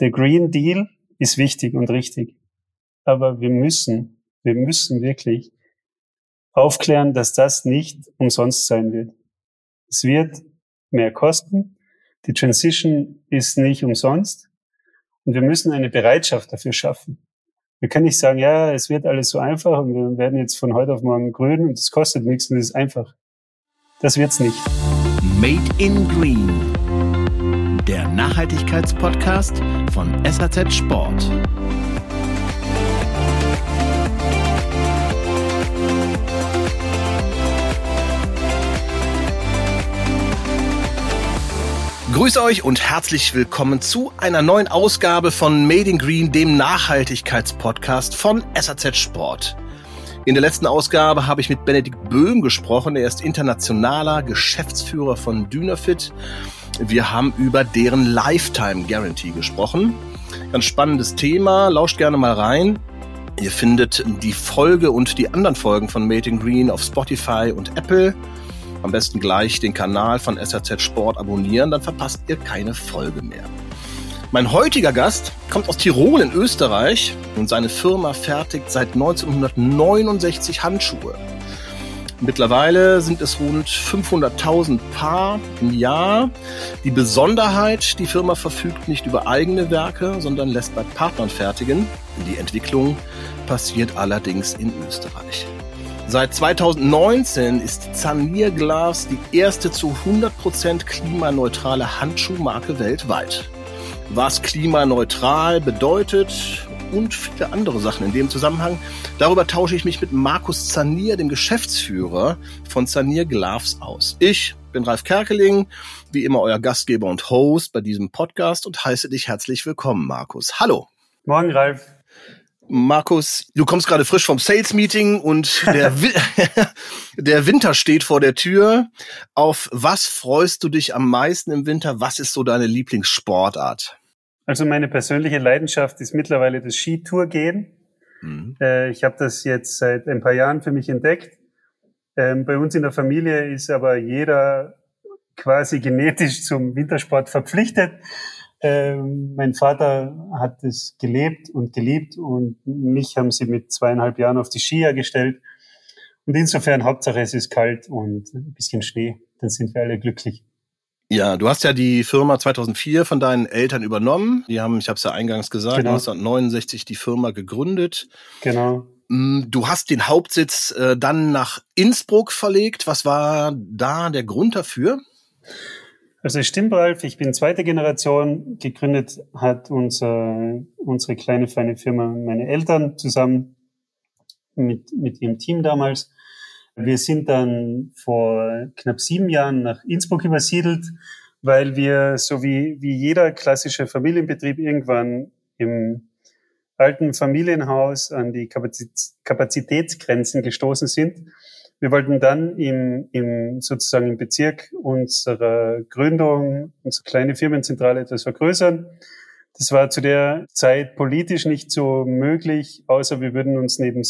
der Green Deal ist wichtig und richtig. Aber wir müssen, wir müssen wirklich aufklären, dass das nicht umsonst sein wird. Es wird mehr kosten. Die Transition ist nicht umsonst. Und wir müssen eine Bereitschaft dafür schaffen. Wir können nicht sagen, ja, es wird alles so einfach und wir werden jetzt von heute auf morgen grün und es kostet nichts und es ist einfach. Das wird's nicht. Made in Green. Der Nachhaltigkeitspodcast von SAZ Sport. Grüße euch und herzlich willkommen zu einer neuen Ausgabe von Made in Green, dem Nachhaltigkeitspodcast von SAZ Sport. In der letzten Ausgabe habe ich mit Benedikt Böhm gesprochen. Er ist internationaler Geschäftsführer von Dynafit. Wir haben über deren Lifetime Guarantee gesprochen. Ganz spannendes Thema. Lauscht gerne mal rein. Ihr findet die Folge und die anderen Folgen von Made in Green auf Spotify und Apple. Am besten gleich den Kanal von SRZ Sport abonnieren, dann verpasst ihr keine Folge mehr. Mein heutiger Gast kommt aus Tirol in Österreich und seine Firma fertigt seit 1969 Handschuhe. Mittlerweile sind es rund 500.000 Paar im Jahr. Die Besonderheit, die Firma verfügt nicht über eigene Werke, sondern lässt bei Partnern fertigen. Die Entwicklung passiert allerdings in Österreich. Seit 2019 ist Zanier Glass die erste zu 100% klimaneutrale Handschuhmarke weltweit. Was klimaneutral bedeutet und viele andere Sachen in dem Zusammenhang, darüber tausche ich mich mit Markus Zanier, dem Geschäftsführer von Zanier Gloves aus. Ich bin Ralf Kerkeling, wie immer euer Gastgeber und Host bei diesem Podcast und heiße dich herzlich willkommen, Markus. Hallo. Morgen, Ralf. Markus, du kommst gerade frisch vom Sales Meeting und der, der Winter steht vor der Tür. Auf was freust du dich am meisten im Winter? Was ist so deine Lieblingssportart? Also meine persönliche Leidenschaft ist mittlerweile das Skitourgehen. Mhm. Äh, ich habe das jetzt seit ein paar Jahren für mich entdeckt. Ähm, bei uns in der Familie ist aber jeder quasi genetisch zum Wintersport verpflichtet. Ähm, mein Vater hat es gelebt und geliebt und mich haben sie mit zweieinhalb Jahren auf die Skier gestellt. Und insofern Hauptsache es ist kalt und ein bisschen Schnee, dann sind wir alle glücklich. Ja, du hast ja die Firma 2004 von deinen Eltern übernommen. Die haben, ich habe es ja eingangs gesagt, genau. 1969 die Firma gegründet. Genau. Mm, du hast den Hauptsitz äh, dann nach Innsbruck verlegt. Was war da der Grund dafür? Also es stimmt, Ralf, ich bin zweite Generation. Gegründet hat unser, unsere kleine feine Firma meine Eltern zusammen mit, mit ihrem Team damals. Wir sind dann vor knapp sieben Jahren nach Innsbruck übersiedelt, weil wir, so wie, wie jeder klassische Familienbetrieb, irgendwann im alten Familienhaus an die Kapazitätsgrenzen gestoßen sind wir wollten dann im, im sozusagen im Bezirk unserer Gründung, unsere kleine Firmenzentrale etwas vergrößern. Das war zu der Zeit politisch nicht so möglich, außer wir würden uns neben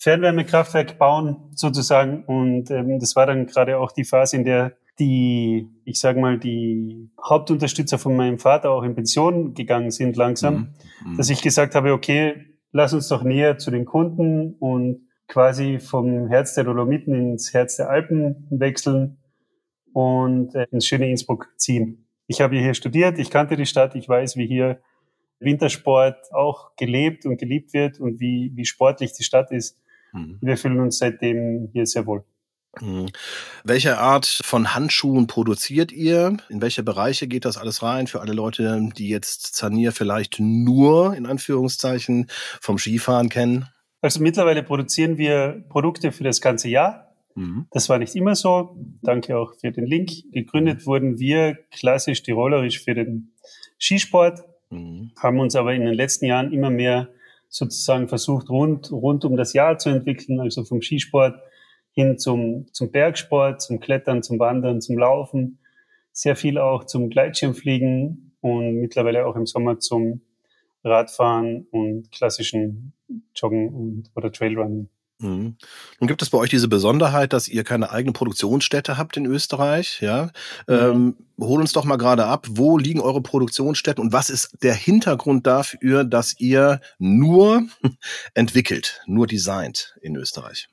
Fernwärmekraftwerk bauen, sozusagen. Und ähm, das war dann gerade auch die Phase, in der die, ich sage mal, die Hauptunterstützer von meinem Vater auch in Pension gegangen sind langsam, mhm. dass ich gesagt habe, okay, lass uns doch näher zu den Kunden und quasi vom Herz der Dolomiten ins Herz der Alpen wechseln und äh, ins schöne Innsbruck ziehen. Ich habe hier studiert, ich kannte die Stadt, ich weiß, wie hier Wintersport auch gelebt und geliebt wird und wie, wie sportlich die Stadt ist. Mhm. Wir fühlen uns seitdem hier sehr wohl. Mhm. Welche Art von Handschuhen produziert ihr? In welche Bereiche geht das alles rein? Für alle Leute, die jetzt Zanier vielleicht nur in Anführungszeichen vom Skifahren kennen? Also mittlerweile produzieren wir Produkte für das ganze Jahr. Mhm. Das war nicht immer so. Danke auch für den Link. Gegründet wurden wir klassisch tirolerisch für den Skisport, mhm. haben uns aber in den letzten Jahren immer mehr sozusagen versucht, rund, rund um das Jahr zu entwickeln, also vom Skisport hin zum, zum Bergsport, zum Klettern, zum Wandern, zum Laufen, sehr viel auch zum Gleitschirmfliegen und mittlerweile auch im Sommer zum Radfahren und klassischen Joggen und, oder Trailrunning. Mhm. Nun gibt es bei euch diese Besonderheit, dass ihr keine eigene Produktionsstätte habt in Österreich. Ja, mhm. ähm, hol uns doch mal gerade ab. Wo liegen eure Produktionsstätten und was ist der Hintergrund dafür, dass ihr nur entwickelt, nur designt in Österreich?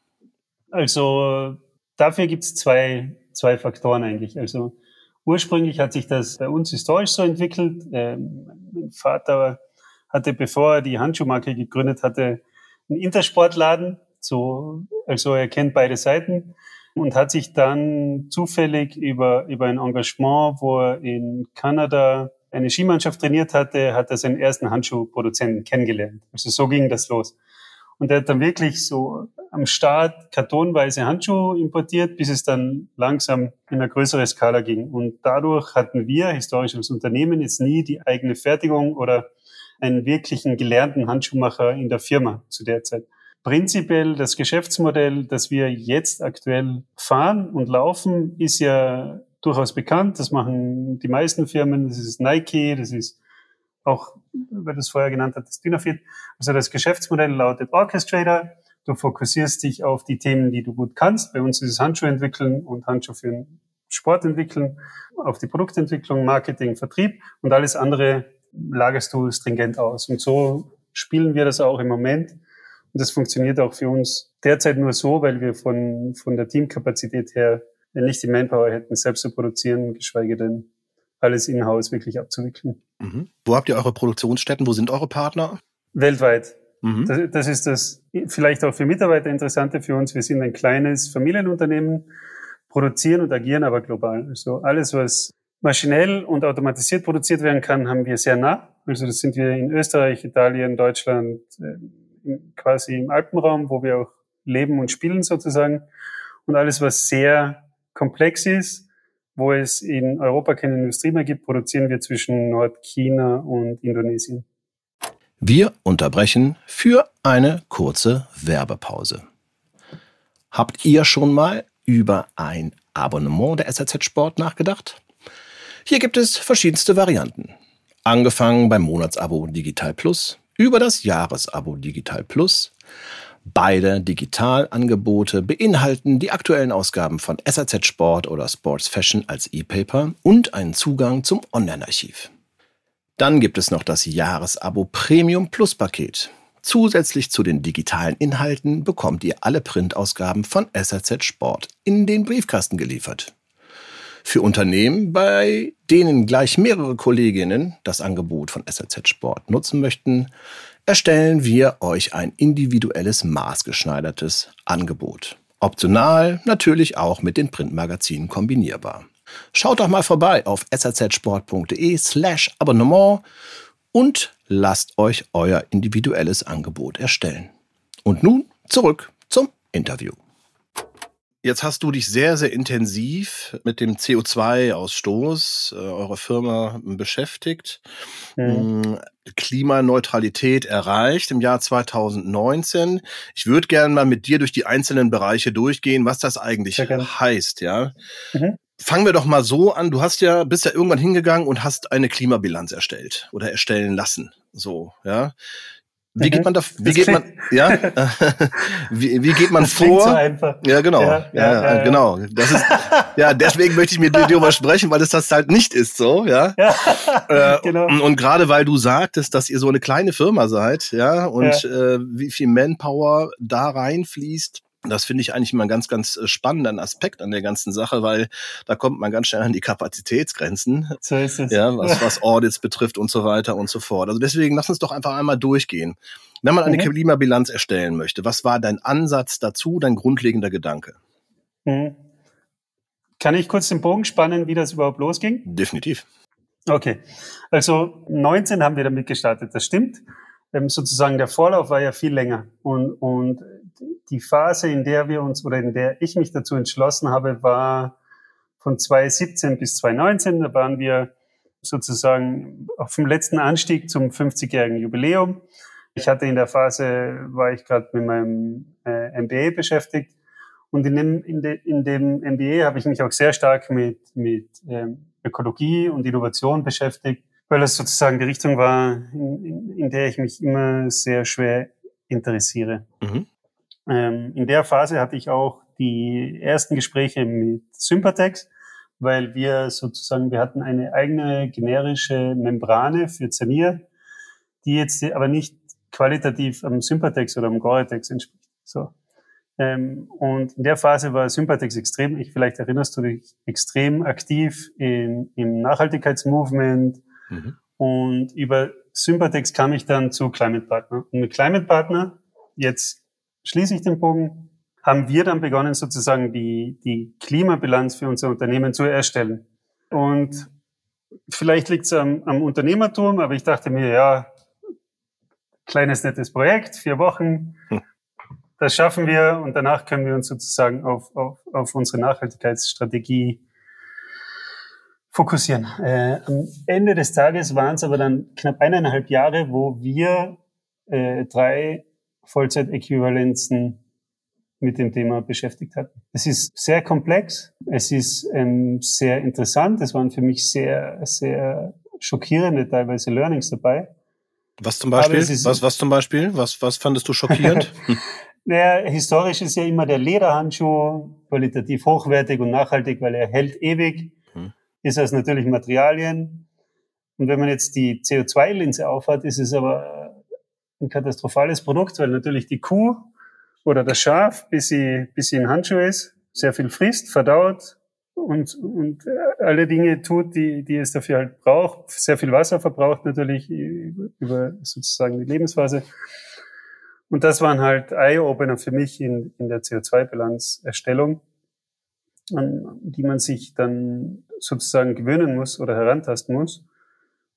Also dafür gibt es zwei, zwei Faktoren eigentlich. Also ursprünglich hat sich das bei uns historisch so entwickelt. Ähm, mein Vater hatte, bevor er die Handschuhmarke gegründet hatte, einen Intersportladen so, also er kennt beide Seiten und hat sich dann zufällig über, über ein Engagement, wo er in Kanada eine Skimannschaft trainiert hatte, hat er seinen ersten Handschuhproduzenten kennengelernt. Also so ging das los. Und er hat dann wirklich so am Start kartonweise Handschuhe importiert, bis es dann langsam in eine größere Skala ging. Und dadurch hatten wir historisch als Unternehmen jetzt nie die eigene Fertigung oder einen wirklichen gelernten Handschuhmacher in der Firma zu der Zeit. Prinzipiell das Geschäftsmodell, das wir jetzt aktuell fahren und laufen, ist ja durchaus bekannt. Das machen die meisten Firmen. Das ist Nike, das ist auch, weil du es vorher genannt hast, das Dynafit. Also das Geschäftsmodell lautet Orchestrator. Du fokussierst dich auf die Themen, die du gut kannst. Bei uns ist es Handschuhe entwickeln und Handschuhe für den Sport entwickeln, auf die Produktentwicklung, Marketing, Vertrieb und alles andere lagerst du stringent aus. Und so spielen wir das auch im Moment das funktioniert auch für uns derzeit nur so, weil wir von, von der Teamkapazität her nicht die Manpower hätten, selbst zu produzieren, geschweige denn alles in-house wirklich abzuwickeln. Mhm. Wo habt ihr eure Produktionsstätten? Wo sind eure Partner? Weltweit. Mhm. Das, das, ist das vielleicht auch für Mitarbeiter Interessante für uns. Wir sind ein kleines Familienunternehmen, produzieren und agieren aber global. Also alles, was maschinell und automatisiert produziert werden kann, haben wir sehr nah. Also das sind wir in Österreich, Italien, Deutschland, äh, quasi im Alpenraum, wo wir auch leben und spielen sozusagen. Und alles, was sehr komplex ist, wo es in Europa keine Industrie mehr gibt, produzieren wir zwischen Nordchina und Indonesien. Wir unterbrechen für eine kurze Werbepause. Habt ihr schon mal über ein Abonnement der SRZ Sport nachgedacht? Hier gibt es verschiedenste Varianten. Angefangen beim Monatsabo Digital Plus, über das Jahresabo Digital Plus. Beide Digitalangebote beinhalten die aktuellen Ausgaben von SAZ Sport oder Sports Fashion als E-Paper und einen Zugang zum Online-Archiv. Dann gibt es noch das Jahresabo Premium Plus Paket. Zusätzlich zu den digitalen Inhalten bekommt ihr alle Printausgaben von SAZ Sport in den Briefkasten geliefert. Für Unternehmen, bei denen gleich mehrere Kolleginnen das Angebot von SRZ Sport nutzen möchten, erstellen wir euch ein individuelles maßgeschneidertes Angebot. Optional natürlich auch mit den Printmagazinen kombinierbar. Schaut doch mal vorbei auf srzsport.de slash Abonnement und lasst euch euer individuelles Angebot erstellen. Und nun zurück zum Interview. Jetzt hast du dich sehr, sehr intensiv mit dem CO2-Ausstoß äh, eurer Firma beschäftigt. Mhm. Klimaneutralität erreicht im Jahr 2019. Ich würde gerne mal mit dir durch die einzelnen Bereiche durchgehen, was das eigentlich heißt, ja. Mhm. Fangen wir doch mal so an. Du hast ja, bist ja irgendwann hingegangen und hast eine Klimabilanz erstellt oder erstellen lassen. So, ja. Wie geht mhm. man da, wie geht man, ja, wie, wie geht man das vor? So einfach. Ja, genau, ja, ja, ja, ja, genau. Das ist, ja, deswegen möchte ich mit dir darüber sprechen, weil es das halt nicht ist, so, ja. ja äh, genau. Und, und gerade weil du sagtest, dass ihr so eine kleine Firma seid, ja, und äh, wie viel Manpower da reinfließt, das finde ich eigentlich immer einen ganz, ganz äh, spannenden Aspekt an der ganzen Sache, weil da kommt man ganz schnell an die Kapazitätsgrenzen. So ist es. Ja, was, was Audits betrifft und so weiter und so fort. Also deswegen lass uns doch einfach einmal durchgehen. Wenn man eine mhm. Klimabilanz erstellen möchte, was war dein Ansatz dazu, dein grundlegender Gedanke? Mhm. Kann ich kurz den Bogen spannen, wie das überhaupt losging? Definitiv. Okay. Also 19 haben wir damit gestartet, das stimmt. Ähm, sozusagen der Vorlauf war ja viel länger. Und, und die Phase, in der wir uns oder in der ich mich dazu entschlossen habe, war von 2017 bis 2019. Da waren wir sozusagen auf dem letzten Anstieg zum 50-jährigen Jubiläum. Ich hatte in der Phase, war ich gerade mit meinem äh, MBA beschäftigt. Und in dem, in, de, in dem MBA habe ich mich auch sehr stark mit, mit ähm, Ökologie und Innovation beschäftigt, weil das sozusagen die Richtung war, in, in, in der ich mich immer sehr schwer interessiere. Mhm. Ähm, in der Phase hatte ich auch die ersten Gespräche mit Sympatex, weil wir sozusagen, wir hatten eine eigene generische Membrane für Zanier, die jetzt aber nicht qualitativ am Sympatex oder am Gore-Tex entspricht. So. Ähm, und in der Phase war Sympatex extrem, ich, vielleicht erinnerst du dich, extrem aktiv in, im Nachhaltigkeitsmovement. Mhm. Und über Sympatex kam ich dann zu Climate Partner. Und mit Climate Partner, jetzt schließe ich den Bogen, haben wir dann begonnen, sozusagen die, die Klimabilanz für unser Unternehmen zu erstellen. Und vielleicht liegt es am, am Unternehmertum, aber ich dachte mir, ja, kleines nettes Projekt, vier Wochen, hm. das schaffen wir und danach können wir uns sozusagen auf, auf, auf unsere Nachhaltigkeitsstrategie fokussieren. Äh, am Ende des Tages waren es aber dann knapp eineinhalb Jahre, wo wir äh, drei Vollzeitäquivalenzen mit dem Thema beschäftigt hatten. Es ist sehr komplex, es ist ähm, sehr interessant, es waren für mich sehr, sehr schockierende teilweise Learnings dabei. Was zum Beispiel? Was, was zum Beispiel? Was, was fandest du schockierend? naja, historisch ist ja immer der Lederhandschuh qualitativ hochwertig und nachhaltig, weil er hält ewig. Hm. Ist das natürlich Materialien. Und wenn man jetzt die CO2-Linse aufhat, ist es aber ein katastrophales Produkt, weil natürlich die Kuh oder das Schaf, bis sie, bis sie ein Handschuh ist, sehr viel frisst, verdaut und, und alle Dinge tut, die, die es dafür halt braucht. Sehr viel Wasser verbraucht natürlich über sozusagen die Lebensphase. Und das waren halt Eye-Opener für mich in, in der CO2-Bilanzerstellung, an die man sich dann sozusagen gewöhnen muss oder herantasten muss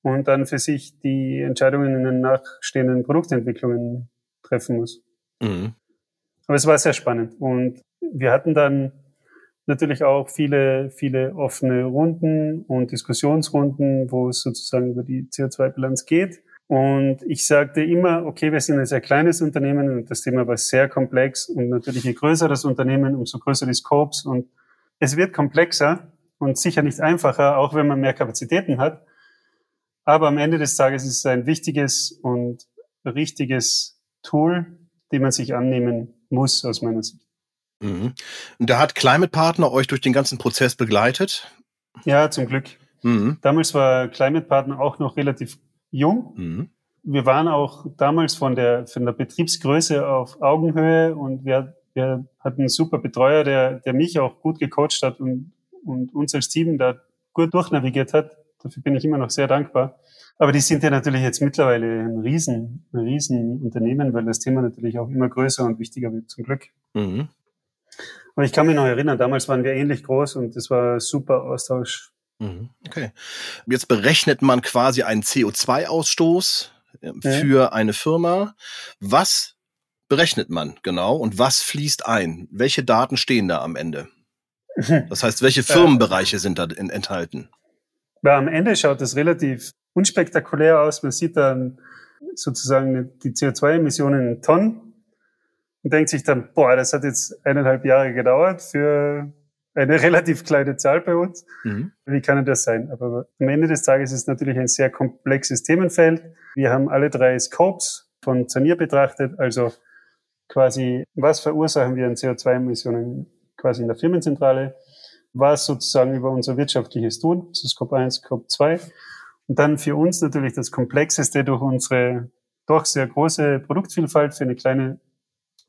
und dann für sich die Entscheidungen in den nachstehenden Produktentwicklungen treffen muss. Mhm. Aber es war sehr spannend. Und wir hatten dann natürlich auch viele, viele offene Runden und Diskussionsrunden, wo es sozusagen über die CO2-Bilanz geht. Und ich sagte immer, okay, wir sind ein sehr kleines Unternehmen und das Thema war sehr komplex und natürlich je größer das Unternehmen, umso größer die Scopes und es wird komplexer und sicher nicht einfacher, auch wenn man mehr Kapazitäten hat. Aber am Ende des Tages ist es ein wichtiges und richtiges Tool, dem man sich annehmen muss, aus meiner Sicht. Mhm. Und da hat Climate Partner euch durch den ganzen Prozess begleitet? Ja, zum Glück. Mhm. Damals war Climate Partner auch noch relativ jung. Mhm. Wir waren auch damals von der, von der Betriebsgröße auf Augenhöhe und wir, wir hatten einen super Betreuer, der, der mich auch gut gecoacht hat und, und uns als Team da gut durchnavigiert hat. Dafür bin ich immer noch sehr dankbar. Aber die sind ja natürlich jetzt mittlerweile ein riesen, ein riesen Unternehmen, weil das Thema natürlich auch immer größer und wichtiger wird, zum Glück. Mhm. Aber ich kann mich noch erinnern, damals waren wir ähnlich groß und das war super Austausch. Mhm. Okay. Jetzt berechnet man quasi einen CO2-Ausstoß äh, für ja. eine Firma. Was berechnet man genau und was fließt ein? Welche Daten stehen da am Ende? Das heißt, welche Firmenbereiche sind da enthalten? Ja, am Ende schaut es relativ unspektakulär aus. Man sieht dann sozusagen die CO2-Emissionen in Tonnen und denkt sich dann, boah, das hat jetzt eineinhalb Jahre gedauert für eine relativ kleine Zahl bei uns. Mhm. Wie kann das sein? Aber am Ende des Tages ist es natürlich ein sehr komplexes Themenfeld. Wir haben alle drei Scopes von Zanier betrachtet, also quasi, was verursachen wir an CO2-Emissionen quasi in der Firmenzentrale, was sozusagen über unser wirtschaftliches Tun, das ist Scope 1, Scope 2 und dann für uns natürlich das Komplexeste durch unsere doch sehr große Produktvielfalt für eine kleine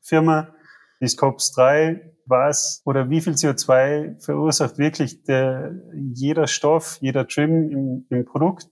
Firma, die Scopes 3, was oder wie viel CO2 verursacht wirklich der, jeder Stoff, jeder Trim im, im Produkt,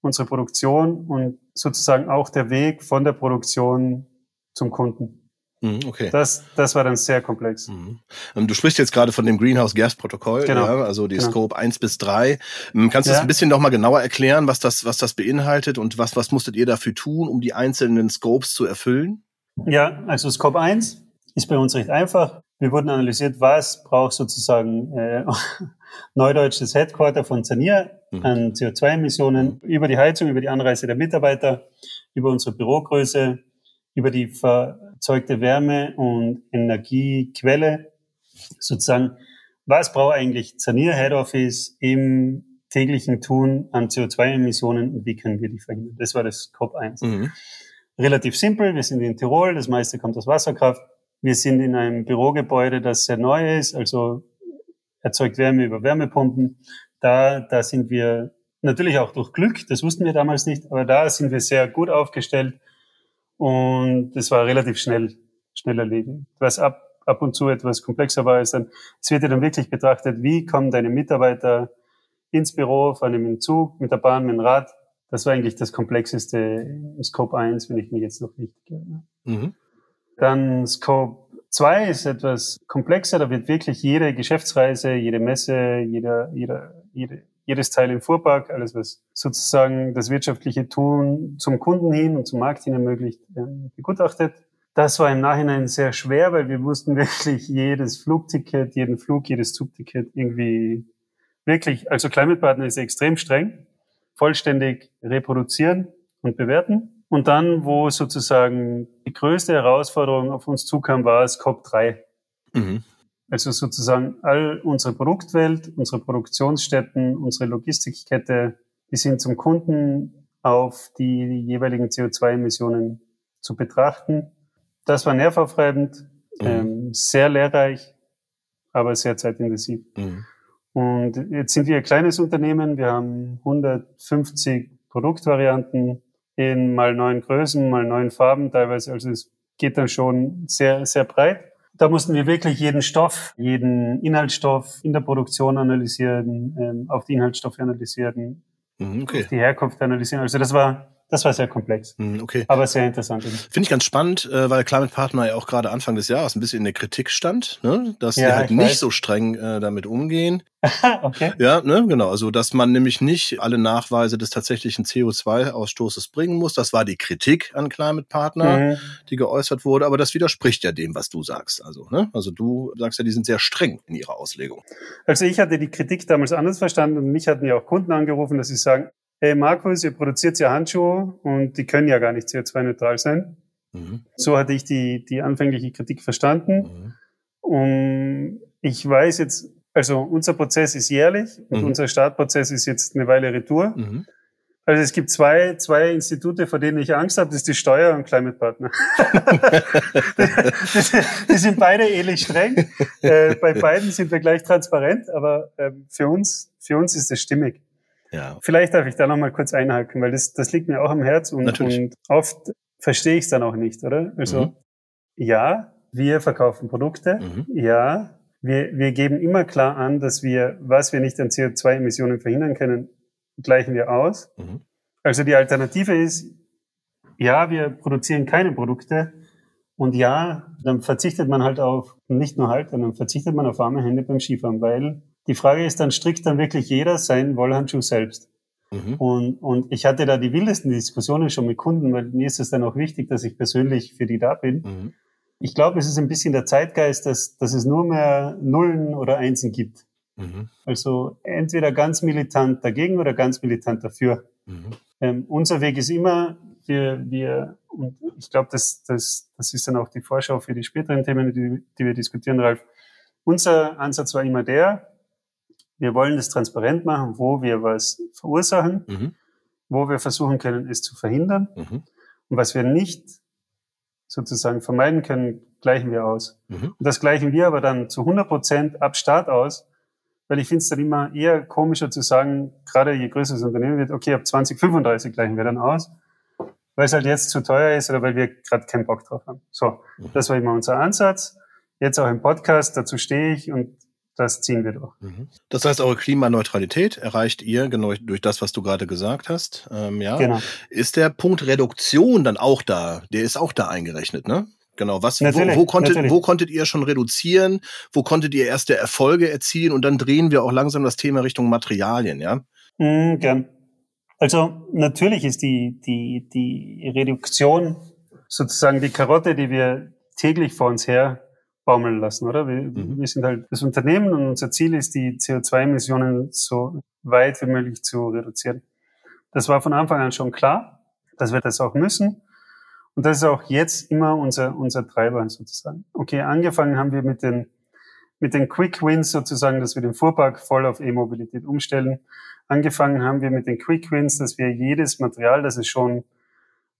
unsere Produktion und sozusagen auch der Weg von der Produktion zum Kunden. Mhm, okay. Das, das war dann sehr komplex. Mhm. Ähm, du sprichst jetzt gerade von dem Greenhouse Gas Protokoll, genau. ja, also die genau. Scope 1 bis 3. Ähm, kannst du ja. das ein bisschen noch mal genauer erklären, was das, was das beinhaltet und was, was musstet ihr dafür tun, um die einzelnen Scopes zu erfüllen? Ja, also Scope 1 ist bei uns recht einfach. Wir wurden analysiert, was braucht sozusagen äh, Neudeutsch das Headquarter von Zanier mhm. an CO2-Emissionen über die Heizung, über die Anreise der Mitarbeiter, über unsere Bürogröße, über die erzeugte Wärme und Energiequelle sozusagen, was braucht eigentlich Zanier Head Office im täglichen Tun an CO2-Emissionen und wie können wir die verhindern? Das war das COP 1. Mhm. Relativ simpel, wir sind in Tirol, das meiste kommt aus Wasserkraft. Wir sind in einem Bürogebäude, das sehr neu ist, also erzeugt Wärme über Wärmepumpen. Da, da sind wir natürlich auch durch Glück, das wussten wir damals nicht, aber da sind wir sehr gut aufgestellt und das war relativ schnell, schnell erledigt. Was ab, ab und zu etwas komplexer war, ist dann, es wird ja dann wirklich betrachtet, wie kommen deine Mitarbeiter ins Büro, fahren mit dem Zug, mit der Bahn, mit dem Rad. Das war eigentlich das komplexeste Scope 1, wenn ich mich jetzt noch richtig erinnere. Mhm. Dann Scope 2 ist etwas komplexer, da wird wirklich jede Geschäftsreise, jede Messe, jeder, jeder, jede, jedes Teil im Fuhrpark, alles was sozusagen das wirtschaftliche Tun zum Kunden hin und zum Markt hin ermöglicht, begutachtet. Das war im Nachhinein sehr schwer, weil wir mussten wirklich jedes Flugticket, jeden Flug, jedes Zugticket irgendwie wirklich, also Climate Partner ist extrem streng, vollständig reproduzieren und bewerten. Und dann, wo sozusagen die größte Herausforderung auf uns zukam, war es COP3. Mhm. Also sozusagen all unsere Produktwelt, unsere Produktionsstätten, unsere Logistikkette, die sind zum Kunden auf die jeweiligen CO2-Emissionen zu betrachten. Das war nervaufreibend, mhm. ähm, sehr lehrreich, aber sehr zeitintensiv. Mhm. Und jetzt sind wir ein kleines Unternehmen. Wir haben 150 Produktvarianten in mal neun Größen, mal neun Farben teilweise. Also es geht dann schon sehr, sehr breit. Da mussten wir wirklich jeden Stoff, jeden Inhaltsstoff in der Produktion analysieren, ähm, auf die Inhaltsstoffe analysieren, mhm, okay. auf die Herkunft analysieren. Also das war das war sehr komplex. Hm, okay. Aber sehr interessant. Finde ich ganz spannend, äh, weil Climate Partner ja auch gerade Anfang des Jahres ein bisschen in der Kritik stand, ne? dass ja, sie halt nicht weiß. so streng äh, damit umgehen. okay. Ja, ne, genau. Also, dass man nämlich nicht alle Nachweise des tatsächlichen CO2-Ausstoßes bringen muss. Das war die Kritik an Climate Partner, mhm. die geäußert wurde. Aber das widerspricht ja dem, was du sagst. Also, ne? Also, du sagst ja, die sind sehr streng in ihrer Auslegung. Also, ich hatte die Kritik damals anders verstanden und mich hatten ja auch Kunden angerufen, dass sie sagen, hey Markus, ihr produziert ja Handschuhe und die können ja gar nicht CO2-neutral sein. Mhm. So hatte ich die, die anfängliche Kritik verstanden. Mhm. Und ich weiß jetzt, also unser Prozess ist jährlich und mhm. unser Startprozess ist jetzt eine Weile Retour. Mhm. Also es gibt zwei, zwei Institute, vor denen ich Angst habe, das ist die Steuer und Climate Partner. die, sind beide ähnlich streng. Äh, bei beiden sind wir gleich transparent, aber äh, für uns, für uns ist das stimmig. Ja. Vielleicht darf ich da noch mal kurz einhaken, weil das, das liegt mir auch am Herz und, und oft verstehe ich es dann auch nicht, oder? Also, mhm. ja, wir verkaufen Produkte. Mhm. Ja, wir, wir geben immer klar an, dass wir, was wir nicht an CO2-Emissionen verhindern können, gleichen wir aus. Mhm. Also die Alternative ist, ja, wir produzieren keine Produkte. Und ja, dann verzichtet man halt auf, nicht nur halt, dann verzichtet man auf warme Hände beim Skifahren, weil die Frage ist dann, strickt dann wirklich jeder seinen Wollhandschuh selbst? Mhm. Und, und ich hatte da die wildesten Diskussionen schon mit Kunden, weil mir ist es dann auch wichtig, dass ich persönlich für die da bin. Mhm. Ich glaube, es ist ein bisschen der Zeitgeist, dass, dass es nur mehr Nullen oder Einsen gibt. Mhm. Also entweder ganz militant dagegen oder ganz militant dafür. Mhm. Ähm, unser Weg ist immer, wir, wir und ich glaube, das, das, das ist dann auch die Vorschau für die späteren Themen, die, die wir diskutieren, Ralf. Unser Ansatz war immer der, wir wollen das transparent machen, wo wir was verursachen, mhm. wo wir versuchen können, es zu verhindern. Mhm. Und was wir nicht sozusagen vermeiden können, gleichen wir aus. Mhm. Und das gleichen wir aber dann zu 100 Prozent ab Start aus, weil ich finde es dann immer eher komischer zu sagen, gerade je größer das Unternehmen wird, okay, ab 2035 gleichen wir dann aus, weil es halt jetzt zu teuer ist oder weil wir gerade keinen Bock drauf haben. So, mhm. das war immer unser Ansatz. Jetzt auch im Podcast, dazu stehe ich und das ziehen wir durch. Mhm. Das heißt, eure Klimaneutralität erreicht ihr genau durch das, was du gerade gesagt hast. Ähm, ja. Genau. Ist der Punkt Reduktion dann auch da? Der ist auch da eingerechnet, ne? Genau. Was, wo, wo, konntet, wo konntet ihr schon reduzieren? Wo konntet ihr erste Erfolge erzielen? Und dann drehen wir auch langsam das Thema Richtung Materialien, ja? Mhm, gern. Also natürlich ist die, die, die Reduktion sozusagen die Karotte, die wir täglich vor uns her baumeln lassen, oder? Wir, mhm. wir sind halt das Unternehmen und unser Ziel ist, die CO2-Emissionen so weit wie möglich zu reduzieren. Das war von Anfang an schon klar, dass wir das auch müssen. Und das ist auch jetzt immer unser, unser Treiber sozusagen. Okay, angefangen haben wir mit den, mit den Quick Wins sozusagen, dass wir den Fuhrpark voll auf E-Mobilität umstellen. Angefangen haben wir mit den Quick Wins, dass wir jedes Material, das es schon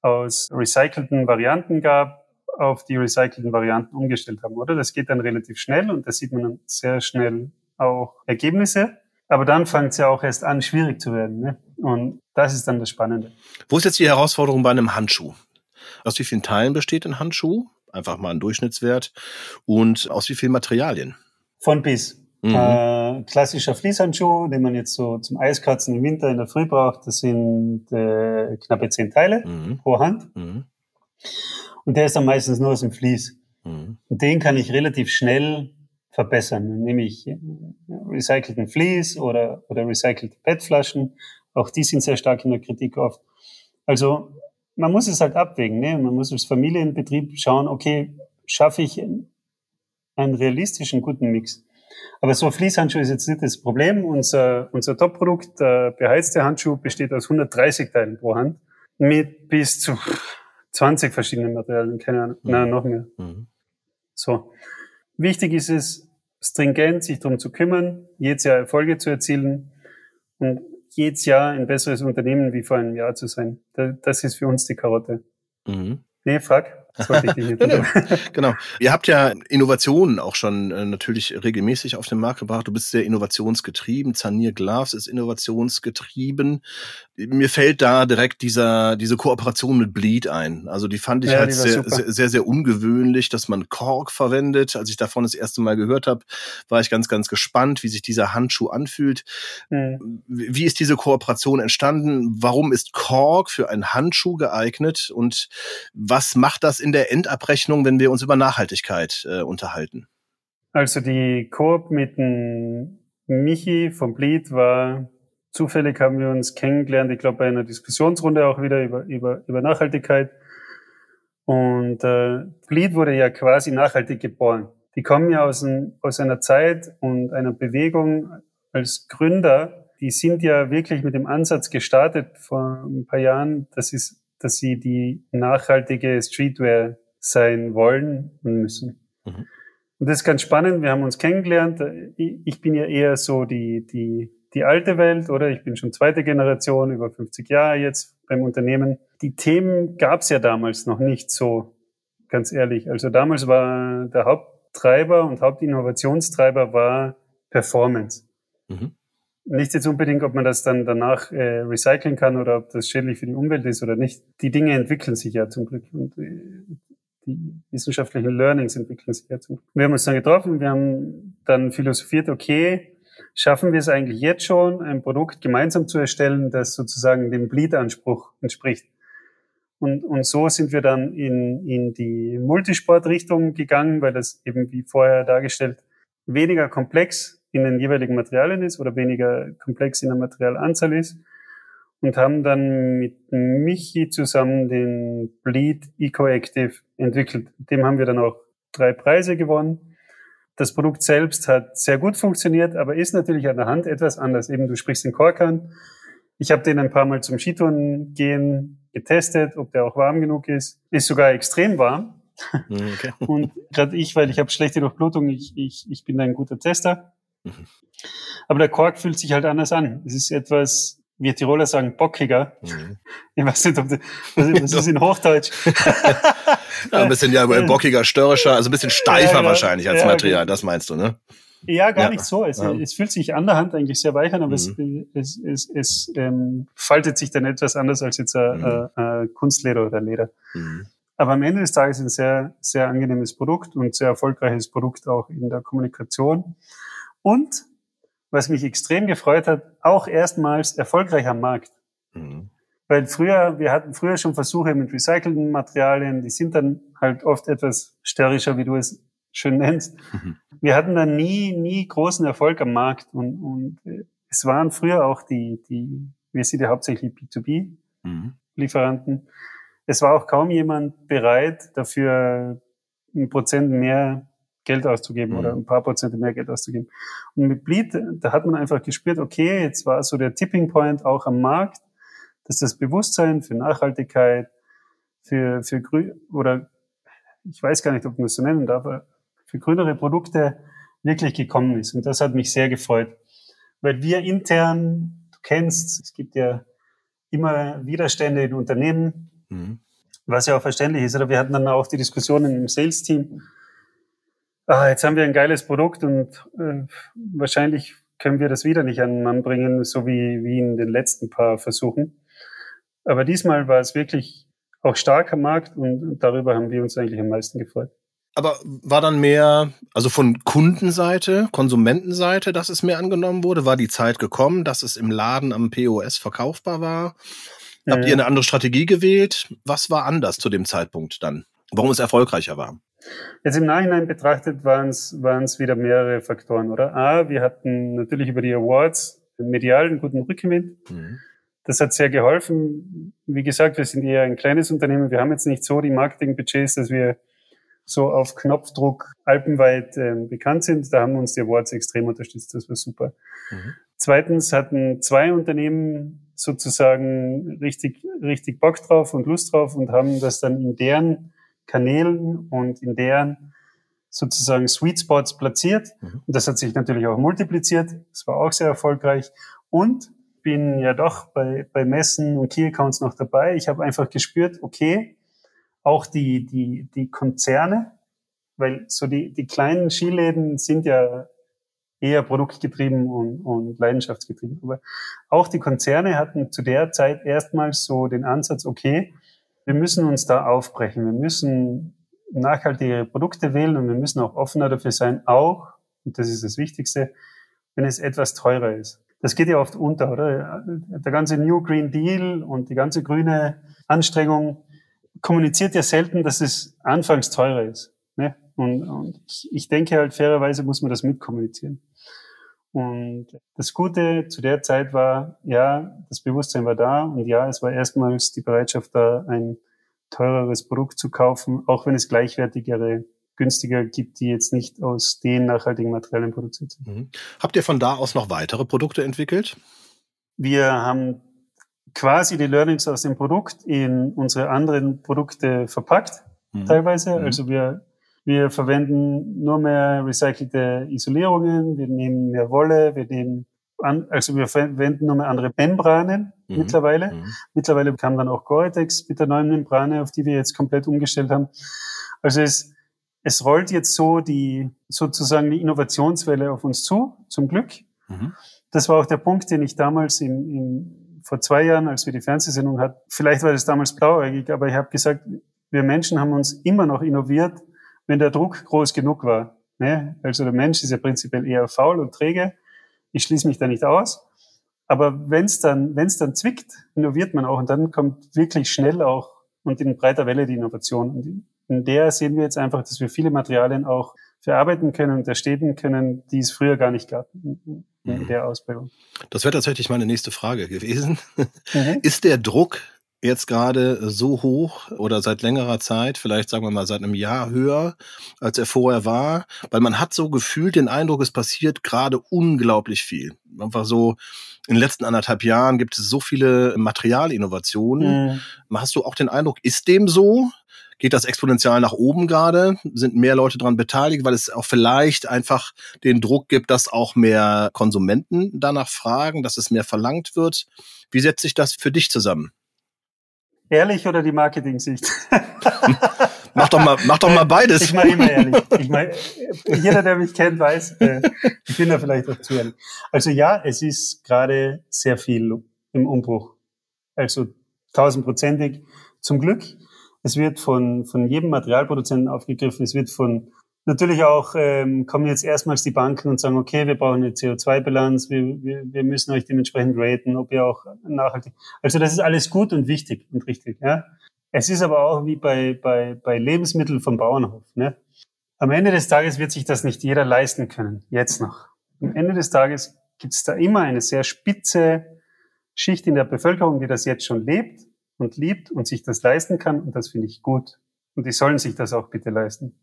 aus recycelten Varianten gab, auf die recycelten Varianten umgestellt haben, oder? Das geht dann relativ schnell und da sieht man dann sehr schnell auch Ergebnisse. Aber dann fängt es ja auch erst an, schwierig zu werden. Ne? Und das ist dann das Spannende. Wo ist jetzt die Herausforderung bei einem Handschuh? Aus wie vielen Teilen besteht ein Handschuh? Einfach mal ein Durchschnittswert. Und aus wie vielen Materialien? Von bis. Mhm. Äh, klassischer Fließhandschuh, den man jetzt so zum Eiskratzen im Winter in der Früh braucht, das sind äh, knappe zehn Teile mhm. pro Hand. Mhm. Und der ist dann meistens nur aus dem Vlies. Mhm. Und den kann ich relativ schnell verbessern. Dann nehme ich äh, recycelten Vlies oder, oder recycelte PET-Flaschen. Auch die sind sehr stark in der Kritik oft. Also man muss es halt abwägen. Ne? Man muss als Familienbetrieb schauen, okay, schaffe ich einen realistischen, guten Mix. Aber so Fließhandschuh ist jetzt nicht das Problem. Unser, unser Top-Produkt, der beheizte Handschuh, besteht aus 130 Teilen pro Hand mit bis zu 20 verschiedenen Materialien, keine Ahnung, mhm. nein, noch mehr. Mhm. So. Wichtig ist es, stringent sich darum zu kümmern, jedes Jahr Erfolge zu erzielen und jedes Jahr ein besseres Unternehmen wie vor einem Jahr zu sein. Das ist für uns die Karotte. Mhm. Nee, frag. Das wollte ich nicht genau. genau. Ihr habt ja Innovationen auch schon äh, natürlich regelmäßig auf den Markt gebracht. Du bist sehr innovationsgetrieben. Zanier Gloves ist innovationsgetrieben. Mir fällt da direkt dieser, diese Kooperation mit Bleed ein. Also die fand ich ja, halt sehr, sehr, sehr, sehr ungewöhnlich, dass man Kork verwendet. Als ich davon das erste Mal gehört habe, war ich ganz, ganz gespannt, wie sich dieser Handschuh anfühlt. Mhm. Wie ist diese Kooperation entstanden? Warum ist Kork für einen Handschuh geeignet? Und was macht das in der Endabrechnung, wenn wir uns über Nachhaltigkeit äh, unterhalten? Also die Koop mit dem Michi vom Bleed war zufällig haben wir uns kennengelernt, ich glaube bei einer Diskussionsrunde auch wieder über, über, über Nachhaltigkeit. Und äh, Bleed wurde ja quasi nachhaltig geboren. Die kommen ja aus, ein, aus einer Zeit und einer Bewegung als Gründer, die sind ja wirklich mit dem Ansatz gestartet vor ein paar Jahren, das ist dass sie die nachhaltige Streetwear sein wollen und müssen. Mhm. Und das ist ganz spannend. Wir haben uns kennengelernt. Ich bin ja eher so die, die, die alte Welt, oder? Ich bin schon zweite Generation, über 50 Jahre jetzt beim Unternehmen. Die Themen gab es ja damals noch nicht so, ganz ehrlich. Also damals war der Haupttreiber und Hauptinnovationstreiber war Performance. Mhm nicht jetzt unbedingt, ob man das dann danach äh, recyceln kann oder ob das schädlich für die Umwelt ist oder nicht. Die Dinge entwickeln sich ja zum Glück und äh, die wissenschaftlichen Learnings entwickeln sich ja zum Glück. Wir haben uns dann getroffen, wir haben dann philosophiert, okay, schaffen wir es eigentlich jetzt schon, ein Produkt gemeinsam zu erstellen, das sozusagen dem Bleed-Anspruch entspricht. Und, und so sind wir dann in, in die Multisport-Richtung gegangen, weil das eben wie vorher dargestellt weniger komplex in den jeweiligen Materialien ist oder weniger komplex in der Materialanzahl ist und haben dann mit Michi zusammen den Bleed EcoActive entwickelt. Dem haben wir dann auch drei Preise gewonnen. Das Produkt selbst hat sehr gut funktioniert, aber ist natürlich an der Hand etwas anders. Eben, du sprichst den Kork an. Ich habe den ein paar Mal zum Skitouren gehen getestet, ob der auch warm genug ist. Ist sogar extrem warm. Mhm, okay. Und gerade ich, weil ich habe schlechte Durchblutung, ich, ich, ich bin ein guter Tester. Mhm. Aber der Kork fühlt sich halt anders an. Es ist etwas, wie Tiroler sagen, bockiger. Mhm. Ich weiß nicht, ob das, was, ist in Hochdeutsch? ja, ein bisschen ja, bockiger, störrischer, also ein bisschen steifer ja, ja. wahrscheinlich als Material, okay. das meinst du, ne? Ja, gar nicht so. Es, es, fühlt sich an der Hand eigentlich sehr weich an, aber mhm. es, es, es, ähm, faltet sich dann etwas anders als jetzt ein, mhm. ein Kunstleder oder Leder. Mhm. Aber am Ende des Tages ein sehr, sehr angenehmes Produkt und sehr erfolgreiches Produkt auch in der Kommunikation. Und, was mich extrem gefreut hat, auch erstmals erfolgreich am Markt. Mhm. Weil früher, wir hatten früher schon Versuche mit recycelten Materialien, die sind dann halt oft etwas störrischer, wie du es schön nennst. Mhm. Wir hatten dann nie, nie großen Erfolg am Markt und, und es waren früher auch die, die, wir sind ja hauptsächlich B2B-Lieferanten. Mhm. Es war auch kaum jemand bereit, dafür ein Prozent mehr Geld auszugeben mhm. oder ein paar Prozent mehr Geld auszugeben. Und mit Bleed, da hat man einfach gespürt, okay, jetzt war so der Tipping Point auch am Markt, dass das Bewusstsein für Nachhaltigkeit, für, für grün, oder ich weiß gar nicht, ob man das so nennen darf, aber für grünere Produkte wirklich gekommen ist. Und das hat mich sehr gefreut. Weil wir intern, du kennst, es gibt ja immer Widerstände in Unternehmen. Mhm. Was ja auch verständlich ist. Oder wir hatten dann auch die Diskussionen im Sales-Team. Ah, jetzt haben wir ein geiles Produkt und äh, wahrscheinlich können wir das wieder nicht an den Mann bringen, so wie, wie in den letzten paar Versuchen. Aber diesmal war es wirklich auch stark am Markt und darüber haben wir uns eigentlich am meisten gefreut. Aber war dann mehr, also von Kundenseite, Konsumentenseite, dass es mehr angenommen wurde? War die Zeit gekommen, dass es im Laden am POS verkaufbar war? Habt ihr eine andere Strategie gewählt? Was war anders zu dem Zeitpunkt dann? Warum es erfolgreicher war? Jetzt im Nachhinein betrachtet waren es, wieder mehrere Faktoren, oder? A, wir hatten natürlich über die Awards medial einen guten Rückenwind. Mhm. Das hat sehr geholfen. Wie gesagt, wir sind eher ein kleines Unternehmen. Wir haben jetzt nicht so die Marketingbudgets, dass wir so auf Knopfdruck alpenweit äh, bekannt sind. Da haben uns die Awards extrem unterstützt. Das war super. Mhm. Zweitens hatten zwei Unternehmen sozusagen richtig, richtig Bock drauf und Lust drauf und haben das dann in deren Kanälen und in deren sozusagen Sweet Spots platziert. Mhm. Und das hat sich natürlich auch multipliziert. Das war auch sehr erfolgreich. Und bin ja doch bei, bei Messen und Key Accounts noch dabei. Ich habe einfach gespürt, okay, auch die, die, die Konzerne, weil so die, die kleinen Skiläden sind ja eher produktgetrieben und, und leidenschaftsgetrieben. Aber auch die Konzerne hatten zu der Zeit erstmals so den Ansatz, okay, wir müssen uns da aufbrechen. Wir müssen nachhaltige Produkte wählen und wir müssen auch offener dafür sein, auch, und das ist das Wichtigste, wenn es etwas teurer ist. Das geht ja oft unter, oder? Der ganze New Green Deal und die ganze grüne Anstrengung kommuniziert ja selten, dass es anfangs teurer ist. Ne? Und, und ich, ich denke halt, fairerweise muss man das mitkommunizieren. Und das Gute zu der Zeit war, ja, das Bewusstsein war da und ja, es war erstmals die Bereitschaft da, ein teureres Produkt zu kaufen, auch wenn es gleichwertigere, günstiger gibt, die jetzt nicht aus den nachhaltigen Materialien produziert sind. Mhm. Habt ihr von da aus noch weitere Produkte entwickelt? Wir haben quasi die Learnings aus dem Produkt in unsere anderen Produkte verpackt, mhm. teilweise. Mhm. Also wir wir verwenden nur mehr recycelte Isolierungen, wir nehmen mehr Wolle, wir nehmen an, also wir verwenden nur mehr andere Membranen mhm. mittlerweile. Mhm. Mittlerweile kam dann auch Gore-Tex mit der neuen Membrane, auf die wir jetzt komplett umgestellt haben. Also es, es rollt jetzt so die sozusagen die Innovationswelle auf uns zu, zum Glück. Mhm. Das war auch der Punkt, den ich damals im, im, vor zwei Jahren, als wir die Fernsehsendung hatten, vielleicht war das damals blauäugig, aber ich habe gesagt, wir Menschen haben uns immer noch innoviert, wenn der Druck groß genug war. Ne? Also der Mensch ist ja prinzipiell eher faul und träge. Ich schließe mich da nicht aus. Aber wenn es dann, wenn es dann zwickt, innoviert man auch und dann kommt wirklich schnell auch und in breiter Welle die Innovation. Und in der sehen wir jetzt einfach, dass wir viele Materialien auch verarbeiten können und ersteben können, die es früher gar nicht gab in, in mhm. der Ausprägung. Das wäre tatsächlich meine nächste Frage gewesen. Mhm. Ist der Druck jetzt gerade so hoch oder seit längerer Zeit, vielleicht sagen wir mal seit einem Jahr höher, als er vorher war, weil man hat so gefühlt den Eindruck, es passiert gerade unglaublich viel. Einfach so in den letzten anderthalb Jahren gibt es so viele Materialinnovationen. Mhm. Hast du auch den Eindruck, ist dem so? Geht das exponentiell nach oben gerade? Sind mehr Leute daran beteiligt, weil es auch vielleicht einfach den Druck gibt, dass auch mehr Konsumenten danach fragen, dass es mehr verlangt wird? Wie setzt sich das für dich zusammen? Ehrlich oder die Marketing-Sicht? mach doch mal, mach doch mal beides. Ich meine immer ehrlich. Ich meine, jeder, der mich kennt, weiß, äh, ich bin da vielleicht auch zu ehrlich. Also ja, es ist gerade sehr viel im Umbruch. Also tausendprozentig zum Glück. Es wird von, von jedem Materialproduzenten aufgegriffen. Es wird von Natürlich auch ähm, kommen jetzt erstmals die Banken und sagen, okay, wir brauchen eine CO2-Bilanz, wir, wir, wir müssen euch dementsprechend raten, ob ihr auch nachhaltig. Also das ist alles gut und wichtig und richtig. Ja. Es ist aber auch wie bei, bei, bei Lebensmitteln vom Bauernhof. Ne? Am Ende des Tages wird sich das nicht jeder leisten können, jetzt noch. Am Ende des Tages gibt es da immer eine sehr spitze Schicht in der Bevölkerung, die das jetzt schon lebt und liebt und sich das leisten kann. Und das finde ich gut. Und die sollen sich das auch bitte leisten.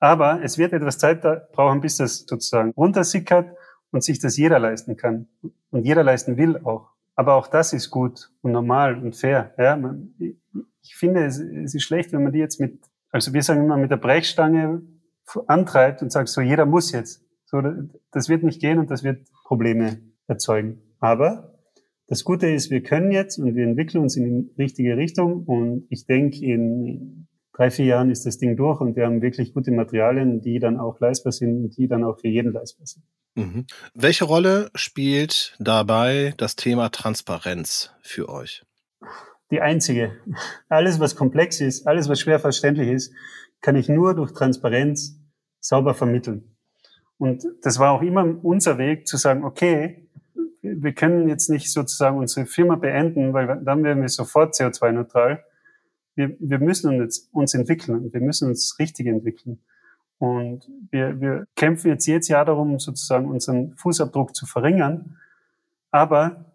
Aber es wird etwas Zeit brauchen, bis das sozusagen runtersickert und sich das jeder leisten kann. Und jeder leisten will auch. Aber auch das ist gut und normal und fair. Ja, man, ich finde, es, es ist schlecht, wenn man die jetzt mit, also wir sagen immer mit der Brechstange antreibt und sagt, so jeder muss jetzt. So, das wird nicht gehen und das wird Probleme erzeugen. Aber das Gute ist, wir können jetzt und wir entwickeln uns in die richtige Richtung und ich denke, in drei, vier Jahren ist das Ding durch und wir haben wirklich gute Materialien, die dann auch leistbar sind und die dann auch für jeden leistbar sind. Mhm. Welche Rolle spielt dabei das Thema Transparenz für euch? Die einzige. Alles, was komplex ist, alles, was schwer verständlich ist, kann ich nur durch Transparenz sauber vermitteln. Und das war auch immer unser Weg zu sagen, okay, wir können jetzt nicht sozusagen unsere Firma beenden, weil dann wären wir sofort CO2-neutral. Wir, wir müssen uns, uns entwickeln. Wir müssen uns richtig entwickeln. Und wir, wir kämpfen jetzt jedes Jahr darum, sozusagen unseren Fußabdruck zu verringern. Aber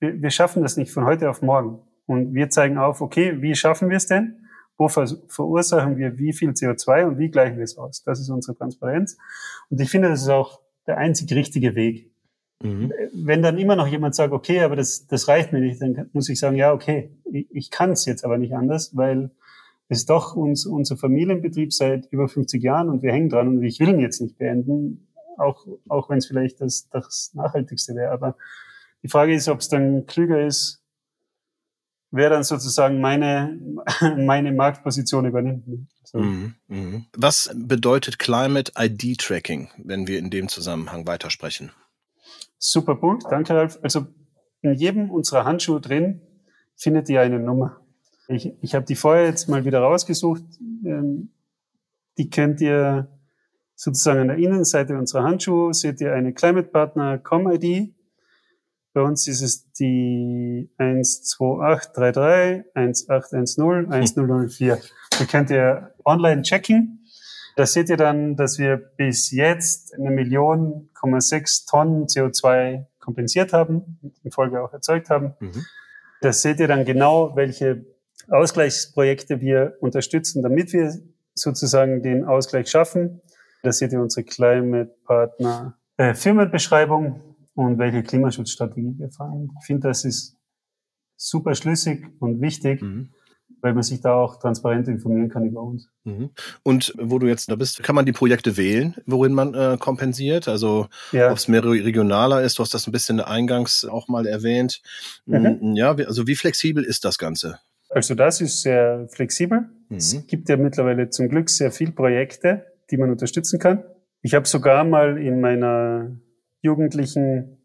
wir, wir schaffen das nicht von heute auf morgen. Und wir zeigen auf, okay, wie schaffen wir es denn? Wo ver verursachen wir wie viel CO2 und wie gleichen wir es aus? Das ist unsere Transparenz. Und ich finde, das ist auch der einzig richtige Weg. Mhm. Wenn dann immer noch jemand sagt, okay, aber das, das reicht mir nicht, dann muss ich sagen, ja, okay, ich, ich kann es jetzt aber nicht anders, weil es doch uns, unser Familienbetrieb seit über 50 Jahren und wir hängen dran und ich will ihn jetzt nicht beenden, auch, auch wenn es vielleicht das, das Nachhaltigste wäre. Aber die Frage ist, ob es dann klüger ist, wer dann sozusagen meine, meine Marktposition übernimmt. So. Mhm, mh. Was bedeutet Climate ID Tracking, wenn wir in dem Zusammenhang weitersprechen? Super Punkt, danke Ralf. Also in jedem unserer Handschuhe drin findet ihr eine Nummer. Ich, ich habe die vorher jetzt mal wieder rausgesucht. Ähm, die könnt ihr sozusagen an der Innenseite unserer Handschuhe, seht ihr eine Climate Partner Com-ID. Bei uns ist es die 12833 1810 1004. Die könnt ihr online checken. Da seht ihr dann, dass wir bis jetzt eine Million, sechs Tonnen CO2 kompensiert haben, in Folge auch erzeugt haben. Mhm. Da seht ihr dann genau, welche Ausgleichsprojekte wir unterstützen, damit wir sozusagen den Ausgleich schaffen. Da seht ihr unsere Climate Partner äh, Firmenbeschreibung und welche Klimaschutzstrategie wir fahren. Ich finde, das ist super schlüssig und wichtig, mhm. Weil man sich da auch transparent informieren kann über uns. Mhm. Und wo du jetzt da bist, kann man die Projekte wählen, worin man äh, kompensiert? Also ja. ob es mehr regionaler ist, du hast das ein bisschen eingangs auch mal erwähnt. Mhm. Ja, also wie flexibel ist das Ganze? Also das ist sehr flexibel. Mhm. Es gibt ja mittlerweile zum Glück sehr viele Projekte, die man unterstützen kann. Ich habe sogar mal in meiner jugendlichen,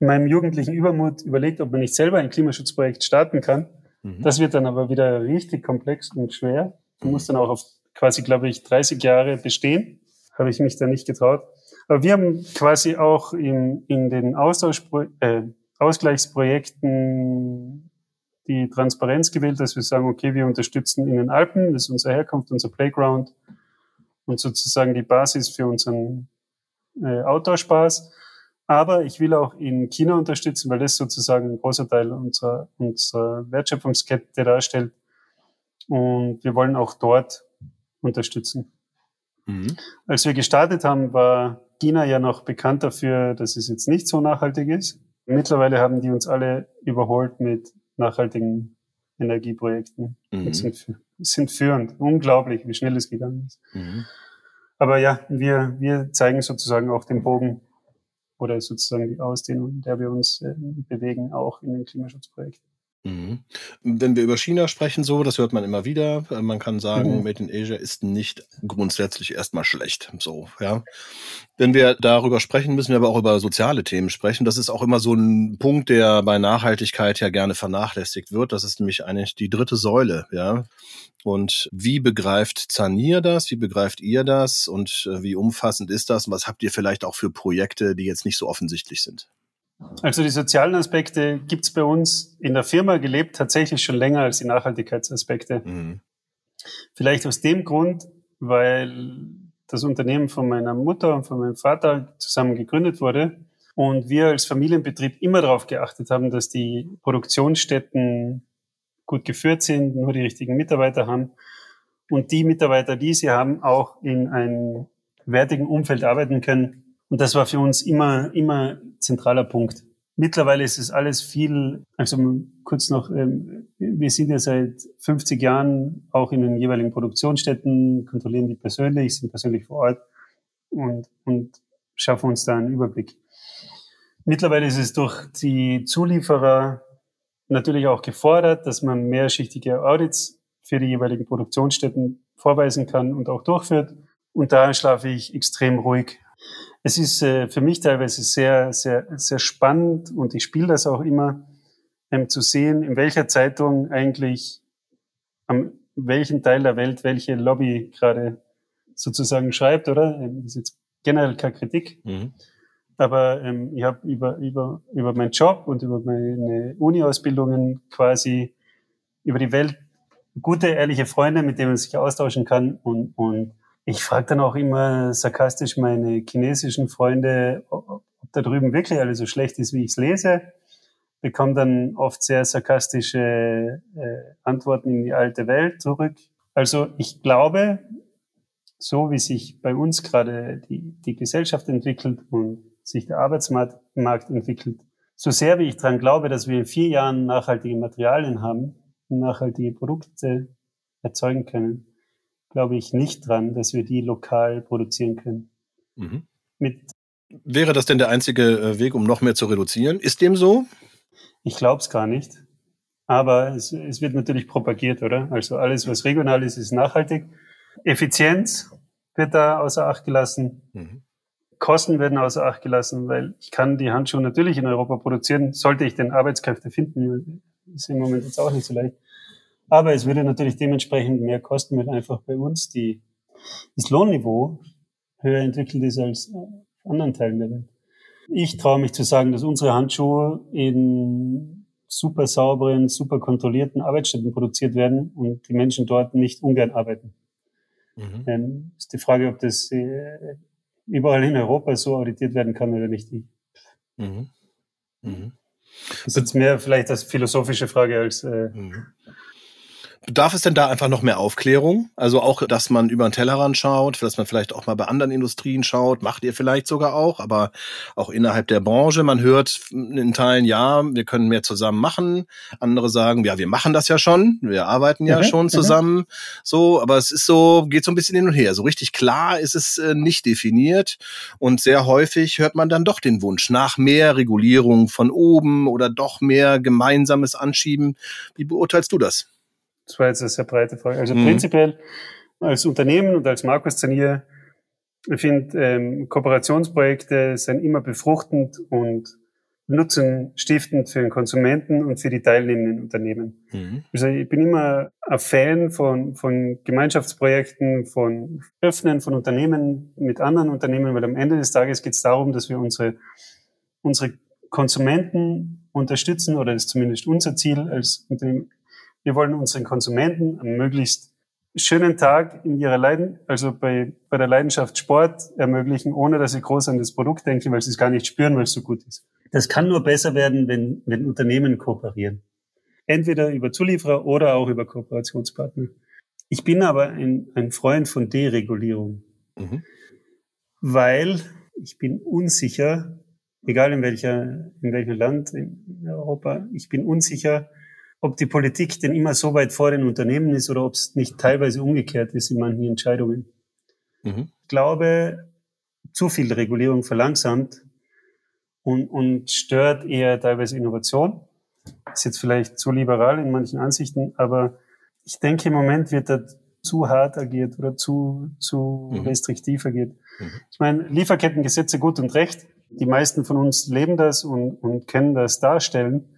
in meinem jugendlichen Übermut überlegt, ob man nicht selber ein Klimaschutzprojekt starten kann. Mhm. Das wird dann aber wieder richtig komplex und schwer. Du musst dann auch auf quasi, glaube ich, 30 Jahre bestehen. Habe ich mich da nicht getraut. Aber wir haben quasi auch in, in den äh, Ausgleichsprojekten die Transparenz gewählt, dass wir sagen, okay, wir unterstützen in den Alpen, das ist unsere Herkunft, unser Playground und sozusagen die Basis für unseren äh, Outdoor-Spaß. Aber ich will auch in China unterstützen, weil das sozusagen ein großer Teil unserer, unserer Wertschöpfungskette darstellt. Und wir wollen auch dort unterstützen. Mhm. Als wir gestartet haben, war China ja noch bekannt dafür, dass es jetzt nicht so nachhaltig ist. Mittlerweile haben die uns alle überholt mit nachhaltigen Energieprojekten. Mhm. Sind, sind führend. Unglaublich, wie schnell es gegangen ist. Mhm. Aber ja, wir, wir zeigen sozusagen auch den Bogen oder sozusagen die Ausdehnung, in der wir uns äh, bewegen, auch in den Klimaschutzprojekten. Mhm. Wenn wir über China sprechen, so, das hört man immer wieder. Äh, man kann sagen, mhm. Made in Asia ist nicht grundsätzlich erstmal schlecht. So, ja. Wenn wir darüber sprechen, müssen wir aber auch über soziale Themen sprechen. Das ist auch immer so ein Punkt, der bei Nachhaltigkeit ja gerne vernachlässigt wird. Das ist nämlich eigentlich die dritte Säule, ja. Und wie begreift Zanier das? Wie begreift ihr das? Und äh, wie umfassend ist das? Und was habt ihr vielleicht auch für Projekte, die jetzt nicht so offensichtlich sind? Also die sozialen Aspekte gibt's bei uns in der Firma gelebt tatsächlich schon länger als die Nachhaltigkeitsaspekte. Mhm. Vielleicht aus dem Grund, weil das Unternehmen von meiner Mutter und von meinem Vater zusammen gegründet wurde und wir als Familienbetrieb immer darauf geachtet haben, dass die Produktionsstätten gut geführt sind, nur die richtigen Mitarbeiter haben und die Mitarbeiter, die sie haben, auch in einem wertigen Umfeld arbeiten können, und das war für uns immer, immer zentraler Punkt. Mittlerweile ist es alles viel, also kurz noch, ähm, wir sind ja seit 50 Jahren auch in den jeweiligen Produktionsstätten, kontrollieren die persönlich, sind persönlich vor Ort und, und schaffen uns da einen Überblick. Mittlerweile ist es durch die Zulieferer natürlich auch gefordert, dass man mehrschichtige Audits für die jeweiligen Produktionsstätten vorweisen kann und auch durchführt. Und da schlafe ich extrem ruhig. Es ist äh, für mich teilweise sehr, sehr, sehr spannend und ich spiele das auch immer, ähm, zu sehen, in welcher Zeitung eigentlich am welchen Teil der Welt welche Lobby gerade sozusagen schreibt, oder? Ähm, das ist jetzt generell keine Kritik. Mhm. Aber ähm, ich habe über, über, über meinen Job und über meine Uni-Ausbildungen quasi über die Welt gute, ehrliche Freunde, mit denen man sich austauschen kann. Und, und ich frage dann auch immer sarkastisch meine chinesischen Freunde, ob da drüben wirklich alles so schlecht ist, wie ich es lese. Bekomme dann oft sehr sarkastische äh, Antworten in die alte Welt zurück. Also ich glaube, so wie sich bei uns gerade die, die Gesellschaft entwickelt und sich der Arbeitsmarkt entwickelt, so sehr wie ich daran glaube, dass wir in vier Jahren nachhaltige Materialien haben und nachhaltige Produkte erzeugen können, glaube ich nicht dran, dass wir die lokal produzieren können. Mhm. Mit Wäre das denn der einzige äh, Weg, um noch mehr zu reduzieren? Ist dem so? Ich glaube es gar nicht. Aber es, es wird natürlich propagiert, oder? Also alles, was regional ist, ist nachhaltig. Effizienz wird da außer Acht gelassen. Mhm. Kosten werden außer Acht gelassen, weil ich kann die Handschuhe natürlich in Europa produzieren, sollte ich den Arbeitskräfte finden. Ist im Moment jetzt auch nicht so leicht. Aber es würde natürlich dementsprechend mehr kosten, weil einfach bei uns die, das Lohnniveau höher entwickelt ist als in anderen Teilen der Welt. Ich traue mich zu sagen, dass unsere Handschuhe in super sauberen, super kontrollierten Arbeitsstätten produziert werden und die Menschen dort nicht ungern arbeiten. Mhm. Ähm, ist die Frage, ob das äh, überall in Europa so auditiert werden kann oder nicht. Mhm. Mhm. Das ist jetzt mehr vielleicht als philosophische Frage als äh, mhm. Bedarf es denn da einfach noch mehr Aufklärung? Also auch, dass man über den Tellerrand schaut, dass man vielleicht auch mal bei anderen Industrien schaut, macht ihr vielleicht sogar auch, aber auch innerhalb der Branche. Man hört in Teilen, ja, wir können mehr zusammen machen. Andere sagen, ja, wir machen das ja schon, wir arbeiten ja mhm, schon mhm. zusammen. So, aber es ist so, geht so ein bisschen hin und her. So richtig klar ist es äh, nicht definiert und sehr häufig hört man dann doch den Wunsch nach mehr Regulierung von oben oder doch mehr gemeinsames Anschieben. Wie beurteilst du das? Das war jetzt eine sehr breite Frage. Also mhm. prinzipiell als Unternehmen und als Markus Zanier, ich finde, ähm, Kooperationsprojekte sind immer befruchtend und nutzenstiftend für den Konsumenten und für die teilnehmenden Unternehmen. Mhm. Also ich bin immer ein Fan von, von Gemeinschaftsprojekten, von Öffnen von Unternehmen mit anderen Unternehmen, weil am Ende des Tages geht es darum, dass wir unsere, unsere Konsumenten unterstützen oder das ist zumindest unser Ziel als Unternehmen, wir wollen unseren Konsumenten einen möglichst schönen Tag in ihrer Leiden, also bei, bei der Leidenschaft Sport ermöglichen, ohne dass sie groß an das Produkt denken, weil sie es gar nicht spüren, weil es so gut ist. Das kann nur besser werden, wenn, wenn Unternehmen kooperieren. Entweder über Zulieferer oder auch über Kooperationspartner. Ich bin aber ein, ein Freund von Deregulierung, mhm. weil ich bin unsicher, egal in welcher, in welchem Land in Europa, ich bin unsicher, ob die Politik denn immer so weit vor den Unternehmen ist oder ob es nicht teilweise umgekehrt ist in manchen Entscheidungen. Mhm. Ich glaube, zu viel Regulierung verlangsamt und, und stört eher teilweise Innovation. Ist jetzt vielleicht zu liberal in manchen Ansichten, aber ich denke, im Moment wird da zu hart agiert oder zu, zu mhm. restriktiv agiert. Mhm. Ich meine, Lieferkettengesetze gut und recht. Die meisten von uns leben das und, und können das darstellen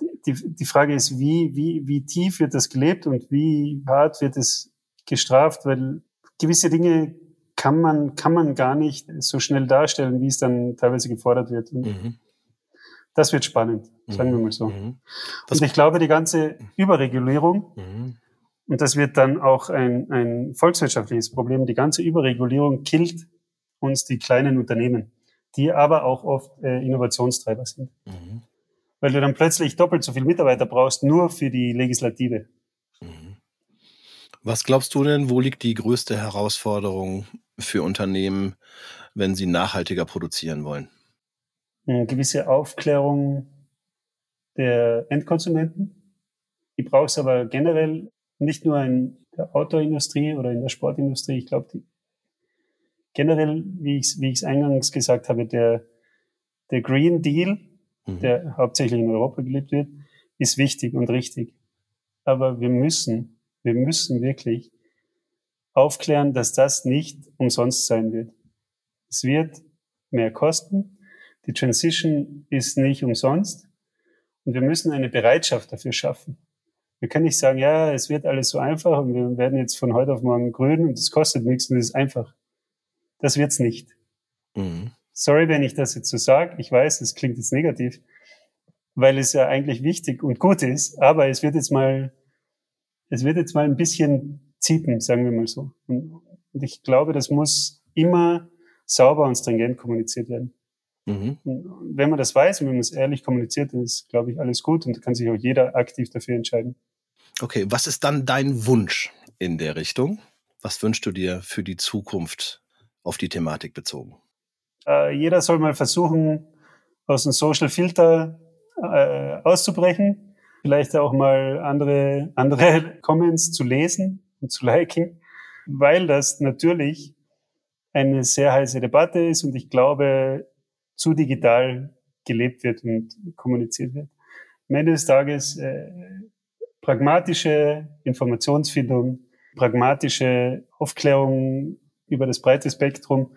die, die Frage ist, wie, wie, wie tief wird das gelebt und wie hart wird es gestraft, weil gewisse Dinge kann man, kann man gar nicht so schnell darstellen, wie es dann teilweise gefordert wird. Und mhm. Das wird spannend, sagen mhm. wir mal so. Mhm. Und ich glaube, die ganze Überregulierung, mhm. und das wird dann auch ein, ein volkswirtschaftliches Problem, die ganze Überregulierung killt uns die kleinen Unternehmen, die aber auch oft äh, Innovationstreiber sind. Weil du dann plötzlich doppelt so viele Mitarbeiter brauchst, nur für die Legislative. Mhm. Was glaubst du denn, wo liegt die größte Herausforderung für Unternehmen, wenn sie nachhaltiger produzieren wollen? Eine gewisse Aufklärung der Endkonsumenten. Die brauchst aber generell nicht nur in der Autoindustrie oder in der Sportindustrie. Ich glaube, generell, wie ich es wie eingangs gesagt habe, der, der Green Deal, mhm. der hauptsächlich in Europa gelebt wird, ist wichtig und richtig. Aber wir müssen, wir müssen wirklich aufklären, dass das nicht umsonst sein wird. Es wird mehr kosten. Die Transition ist nicht umsonst. Und wir müssen eine Bereitschaft dafür schaffen. Wir können nicht sagen, ja, es wird alles so einfach und wir werden jetzt von heute auf morgen grün und es kostet nichts und es ist einfach. Das wird's nicht. Mhm. Sorry, wenn ich das jetzt so sage. Ich weiß, es klingt jetzt negativ, weil es ja eigentlich wichtig und gut ist, aber es wird jetzt mal, es wird jetzt mal ein bisschen ziepen, sagen wir mal so. Und, ich glaube, das muss immer sauber und stringent kommuniziert werden. Mhm. Wenn man das weiß und wenn man es ehrlich kommuniziert, dann ist, glaube ich, alles gut und da kann sich auch jeder aktiv dafür entscheiden. Okay, was ist dann dein Wunsch in der Richtung? Was wünschst du dir für die Zukunft auf die Thematik bezogen? Äh, jeder soll mal versuchen, aus dem Social Filter äh, auszubrechen, vielleicht auch mal andere, andere Comments zu lesen und zu liken, weil das natürlich eine sehr heiße Debatte ist und ich glaube, zu digital gelebt wird und kommuniziert wird. Am Ende des Tages äh, pragmatische Informationsfindung, pragmatische Aufklärung über das breite Spektrum.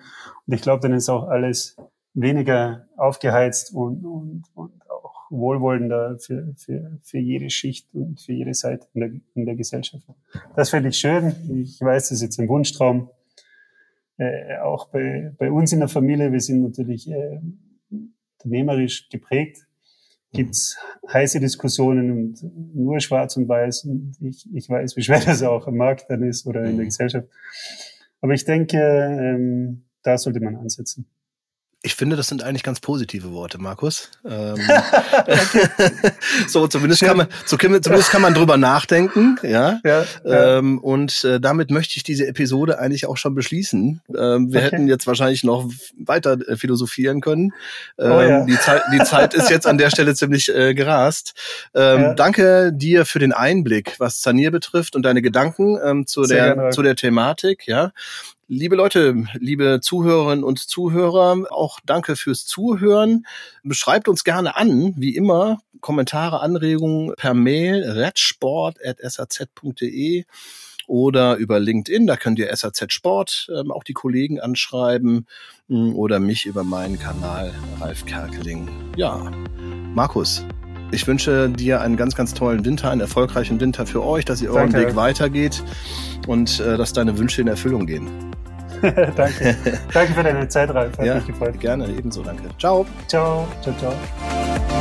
Und ich glaube, dann ist auch alles weniger aufgeheizt und, und, und auch wohlwollender für, für, für jede Schicht und für jede Seite in der, in der Gesellschaft. Das finde ich schön. Ich weiß, das ist jetzt ein Wunschtraum äh, auch bei, bei uns in der Familie, wir sind natürlich äh, unternehmerisch geprägt, gibt's heiße Diskussionen und nur schwarz und weiß. Und ich, ich weiß, wie schwer das auch am Markt dann ist oder in der mhm. Gesellschaft. Aber ich denke, ähm, da sollte man ansetzen. Ich finde, das sind eigentlich ganz positive Worte, Markus. Ähm, so, zumindest kann man, so, zumindest kann man drüber nachdenken, ja. ja, ja. Ähm, und äh, damit möchte ich diese Episode eigentlich auch schon beschließen. Ähm, wir okay. hätten jetzt wahrscheinlich noch weiter äh, philosophieren können. Ähm, oh, ja. die, Zeit, die Zeit ist jetzt an der Stelle ziemlich äh, gerast. Ähm, danke dir für den Einblick, was Zanier betrifft und deine Gedanken ähm, zu der zu der Thematik. Ja, Liebe Leute, liebe Zuhörerinnen und Zuhörer, auch danke fürs Zuhören. Beschreibt uns gerne an, wie immer, Kommentare, Anregungen per Mail redsport.saz.de oder über LinkedIn, da könnt ihr SAZ Sport ähm, auch die Kollegen anschreiben mm, oder mich über meinen Kanal Ralf Kerkeling. Ja, Markus, ich wünsche dir einen ganz, ganz tollen Winter, einen erfolgreichen Winter für euch, dass ihr euren Weg weitergeht und äh, dass deine Wünsche in Erfüllung gehen. danke. danke für deine Zeit, Ralf. Hat ja, mich gefreut. Gerne, ebenso, danke. Ciao. Ciao, ciao, ciao.